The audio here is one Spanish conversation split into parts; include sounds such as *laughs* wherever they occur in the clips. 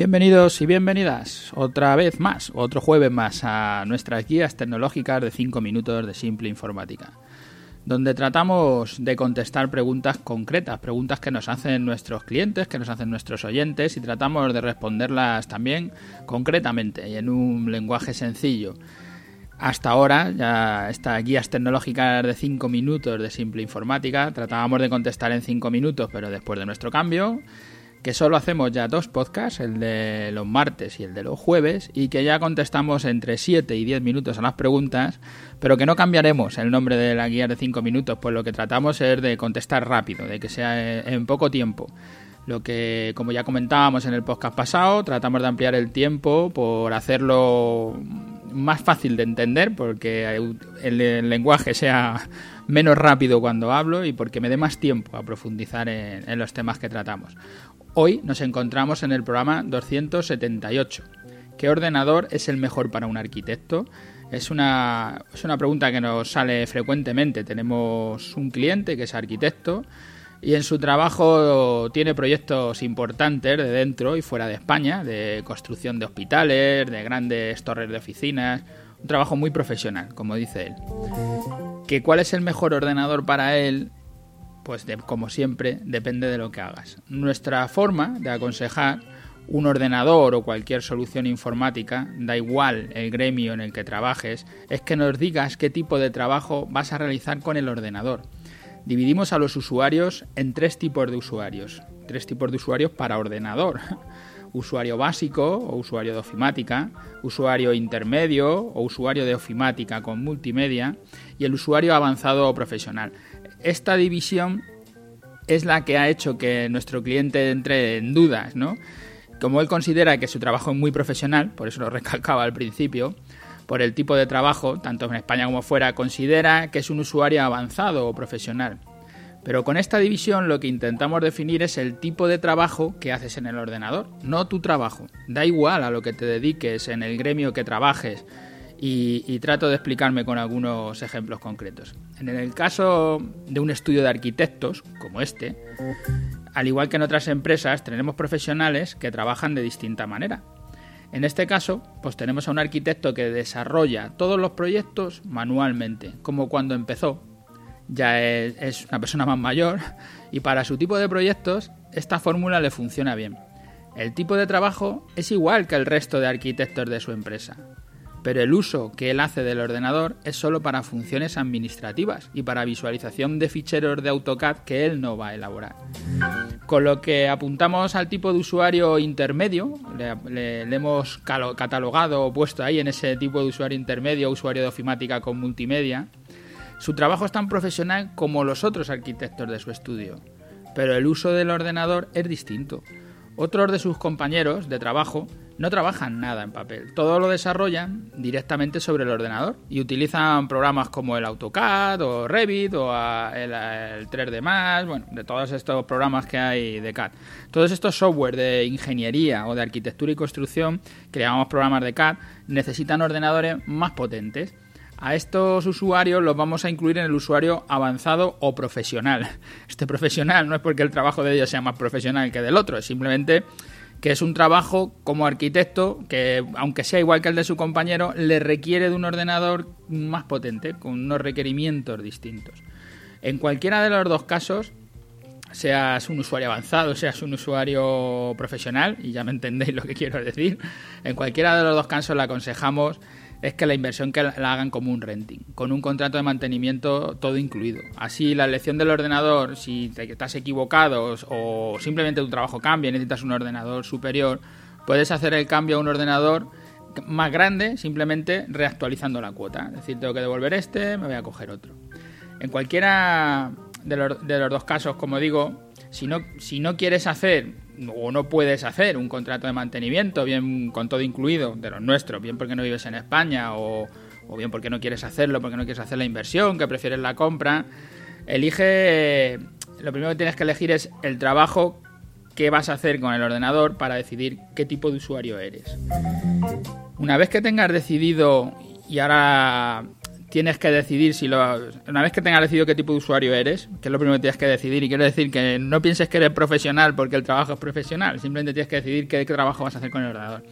Bienvenidos y bienvenidas otra vez más, otro jueves más a nuestras guías tecnológicas de 5 minutos de simple informática, donde tratamos de contestar preguntas concretas, preguntas que nos hacen nuestros clientes, que nos hacen nuestros oyentes y tratamos de responderlas también concretamente y en un lenguaje sencillo. Hasta ahora, ya estas guías tecnológicas de 5 minutos de simple informática, tratábamos de contestar en 5 minutos, pero después de nuestro cambio, que solo hacemos ya dos podcasts, el de los martes y el de los jueves, y que ya contestamos entre 7 y 10 minutos a las preguntas, pero que no cambiaremos el nombre de la guía de 5 minutos, pues lo que tratamos es de contestar rápido, de que sea en poco tiempo. Lo que, como ya comentábamos en el podcast pasado, tratamos de ampliar el tiempo por hacerlo más fácil de entender, porque el, lenguaje sea menos rápido cuando hablo y porque me dé más tiempo a profundizar en los temas que tratamos. Hoy nos encontramos en el programa 278. ¿Qué ordenador es el mejor para un arquitecto? Es una, es una pregunta que nos sale frecuentemente. Tenemos un cliente que es arquitecto y en su trabajo tiene proyectos importantes de dentro y fuera de España, de construcción de hospitales, de grandes torres de oficinas, un trabajo muy profesional, como dice él. ¿Que ¿Cuál es el mejor ordenador para él? Pues como siempre, depende de lo que hagas. Nuestra forma de aconsejar un ordenador o cualquier solución informática, da igual el gremio en el que trabajes, es que nos digas qué tipo de trabajo vas a realizar con el ordenador. Dividimos a los usuarios en tres tipos de usuarios. Tres tipos de usuarios para ordenador. *laughs* usuario básico o usuario de ofimática, usuario intermedio o usuario de ofimática con multimedia y el usuario avanzado o profesional. Esta división es la que ha hecho que nuestro cliente entre en dudas, ¿no? Como él considera que su trabajo es muy profesional, por eso lo recalcaba al principio, por el tipo de trabajo, tanto en España como fuera, considera que es un usuario avanzado o profesional. Pero con esta división lo que intentamos definir es el tipo de trabajo que haces en el ordenador, no tu trabajo. Da igual a lo que te dediques, en el gremio que trabajes, y, trato de explicarme con algunos ejemplos concretos. En el caso de un estudio de arquitectos, como este, al igual que en otras empresas, tenemos profesionales que trabajan de distinta manera. En este caso, pues tenemos a un arquitecto que desarrolla todos los proyectos manualmente, como cuando empezó. Ya es, es una persona más mayor y para su tipo de proyectos esta fórmula le funciona bien. El tipo de trabajo es igual que el resto de arquitectos de su empresa pero el uso que él hace del ordenador es solo para funciones administrativas y para visualización de ficheros de AutoCAD que él no va a elaborar. Con lo que apuntamos al tipo de usuario intermedio, le, hemos catalogado o puesto ahí en ese tipo de usuario intermedio, usuario de ofimática con multimedia, su trabajo es tan profesional como los otros arquitectos de su estudio, pero el uso del ordenador es distinto. Otros de sus compañeros de trabajo no trabajan nada en papel, todo lo desarrollan directamente sobre el ordenador y utilizan programas como el AutoCAD o Revit o el, 3D bueno, de todos estos programas que hay de CAD. Todos estos software de ingeniería o de arquitectura y construcción, que llamamos programas de CAD, necesitan ordenadores más potentes. A estos usuarios los vamos a incluir en el usuario avanzado o profesional. *laughs* Este profesional no es porque el trabajo de ellos sea más profesional que del otro, es simplemente que es un trabajo como arquitecto que, aunque sea igual que el de su compañero, le requiere de un ordenador más potente, con unos requerimientos distintos. En cualquiera de los dos casos, seas un usuario avanzado, seas un usuario profesional, y ya me entendéis lo que quiero decir, en cualquiera de los dos casos le aconsejamos es que la inversión que la hagan como un renting, con un contrato de mantenimiento todo incluido. Así la elección del ordenador, si estás equivocado o simplemente tu trabajo cambia y necesitas un ordenador superior, puedes hacer el cambio a un ordenador más grande simplemente reactualizando la cuota. Es decir, tengo que devolver este, me voy a coger otro. En cualquiera de los, de los dos casos, como digo, si no, si no quieres hacer o no puedes hacer un contrato de mantenimiento, bien con todo incluido, de los nuestros, bien porque no vives en España o, bien porque no quieres hacerlo, porque no quieres hacer la inversión, que prefieres la compra, elige, lo primero que tienes que elegir es el trabajo que vas a hacer con el ordenador para decidir qué tipo de usuario eres. Una vez que tengas decidido y ahora tienes que decidir si lo. Una vez que tengas decidido qué tipo de usuario eres, que es lo primero que tienes que decidir, y quiero decir que no pienses que eres profesional porque el trabajo es profesional, simplemente tienes que decidir qué, trabajo vas a hacer con el ordenador.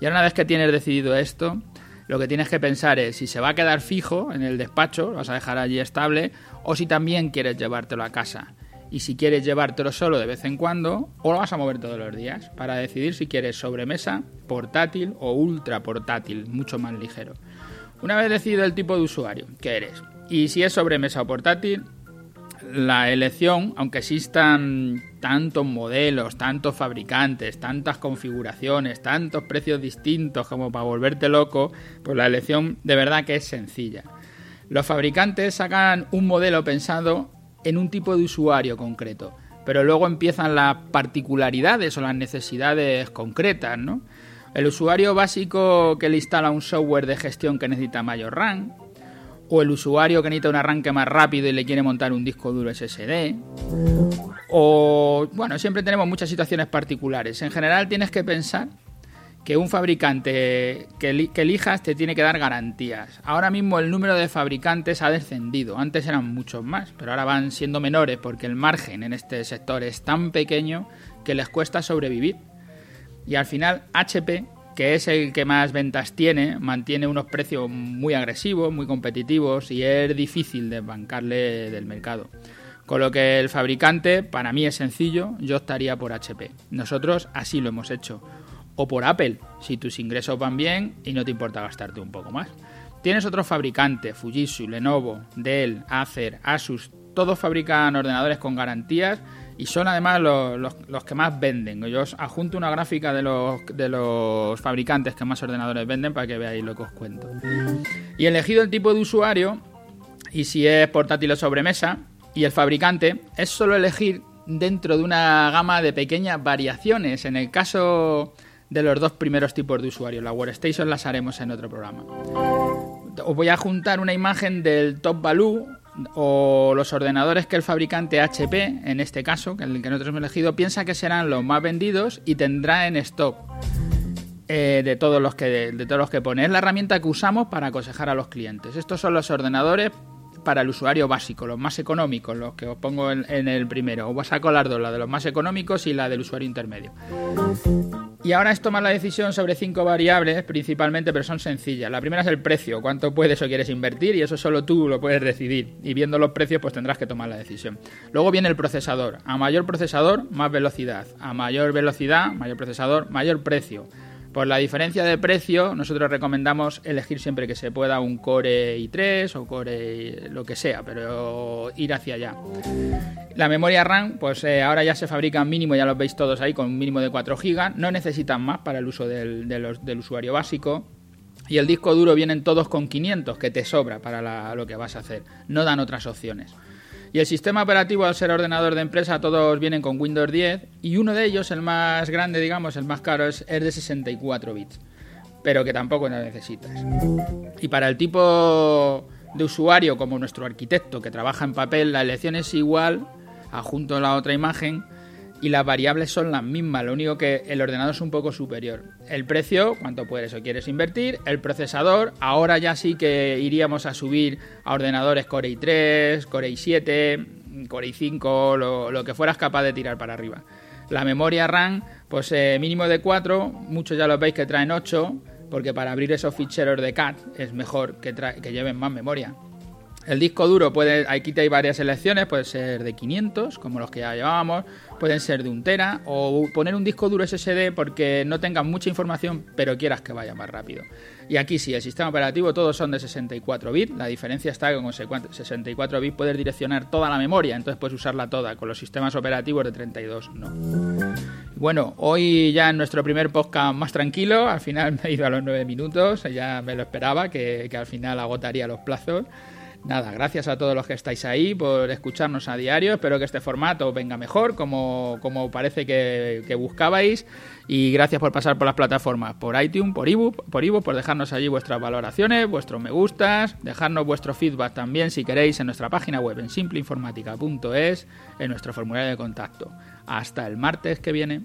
Y ahora, una vez que tienes decidido esto, lo que tienes que pensar es si se va a quedar fijo en el despacho, lo vas a dejar allí estable, o si también quieres llevártelo a casa. Y si quieres llevártelo solo de vez en cuando, o lo vas a mover todos los días, para decidir si quieres sobremesa, portátil o ultra portátil, mucho más ligero. Una vez decidido el tipo de usuario que eres, y si es sobremesa o portátil, la elección, aunque existan tantos modelos, tantos fabricantes, tantas configuraciones, tantos precios distintos como para volverte loco, pues la elección de verdad que es sencilla. Los fabricantes sacan un modelo pensado en un tipo de usuario concreto, pero luego empiezan las particularidades o las necesidades concretas, ¿no? El usuario básico que le instala un software de gestión que necesita mayor RAM, o el usuario que necesita un arranque más rápido y le quiere montar un disco duro SSD, o bueno, siempre tenemos muchas situaciones particulares. En general tienes que pensar que un fabricante que, elijas te tiene que dar garantías. Ahora mismo el número de fabricantes ha descendido. Antes eran muchos más, pero ahora van siendo menores porque el margen en este sector es tan pequeño que les cuesta sobrevivir. Y al final HP, que es el que más ventas tiene, mantiene unos precios muy agresivos, muy competitivos y es difícil desbancarle del mercado. Con lo que el fabricante, para mí es sencillo, yo estaría por HP. Nosotros así lo hemos hecho. O por Apple, si tus ingresos van bien y no te importa gastarte un poco más. Tienes otros fabricantes, Fujitsu, Lenovo, Dell, Acer, Asus, todos fabrican ordenadores con garantías y son además los, los, que más venden. Yo os adjunto una gráfica de los, de los fabricantes que más ordenadores venden para que veáis lo que os cuento. Y elegido el tipo de usuario y si es portátil o sobremesa y el fabricante, es solo elegir dentro de una gama de pequeñas variaciones. En el caso de los dos primeros tipos de usuarios, la Workstation las haremos en otro programa. Os voy a juntar una imagen del Top Value o los ordenadores que el fabricante HP, en este caso, que el que nosotros hemos elegido, piensa que serán los más vendidos y tendrá en stock eh, de todos los que de, todos los que pone. Es la herramienta que usamos para aconsejar a los clientes. Estos son los ordenadores para el usuario básico, los más económicos, los que os pongo en, el primero. Os saco las dos, la de los más económicos y la del usuario intermedio. Y ahora es tomar la decisión sobre cinco variables principalmente, pero son sencillas. La primera es el precio, cuánto puedes o quieres invertir y eso solo tú lo puedes decidir. Y viendo los precios pues tendrás que tomar la decisión. Luego viene el procesador. A mayor procesador, más velocidad. A mayor velocidad, mayor procesador, mayor precio. Por la diferencia de precio, nosotros recomendamos elegir siempre que se pueda un Core i3 o Core lo que sea, pero ir hacia allá. La memoria RAM, pues eh, ahora ya se fabrica mínimo, ya lo veis todos ahí, con un mínimo de 4 GB. No necesitan más para el uso del, del usuario básico. Y el disco duro vienen todos con 500, que te sobra para lo que vas a hacer. No dan otras opciones. Y el sistema operativo, al ser ordenador de empresa, todos vienen con Windows 10 y uno de ellos, el más grande, digamos, el más caro, es, de 64 bits, pero que tampoco lo necesitas. Y para el tipo de usuario como nuestro arquitecto que trabaja en papel, la elección es igual, adjunto la otra imagen, y las variables son las mismas, lo único que el ordenador es un poco superior. El precio, cuánto puedes o quieres invertir, el procesador, ahora ya sí que iríamos a subir a ordenadores Core i3, Core i7, Core i5, lo, lo que fueras capaz de tirar para arriba. La memoria RAM, pues eh, mínimo de 4, muchos ya lo veis que traen 8, porque para abrir esos ficheros de CAD es mejor que, que lleven más memoria. El disco duro puede, aquí hay varias selecciones, puede ser de 500, como los que ya llevábamos, pueden ser de un tera, o poner un disco duro SSD porque no tengas mucha información, pero quieras que vaya más rápido. Y aquí sí, el sistema operativo todos son de 64 bits, la diferencia está que con 64 bits puedes direccionar toda la memoria, entonces puedes usarla toda, con los sistemas operativos de 32 no. Bueno, hoy ya en nuestro primer podcast más tranquilo, al final *laughs* me he ido a los 9 minutos, ya me lo esperaba, que, que al final agotaría los plazos. Nada, gracias a todos los que estáis ahí por escucharnos a diario. Espero que este formato venga mejor, como, como parece que, buscabais. Y gracias por pasar por las plataformas, por iTunes, por ebook, por ebook, por dejarnos allí vuestras valoraciones, vuestros me gustas, dejarnos vuestro feedback también si queréis en nuestra página web en simpleinformática.es, en nuestro formulario de contacto. Hasta el martes que viene.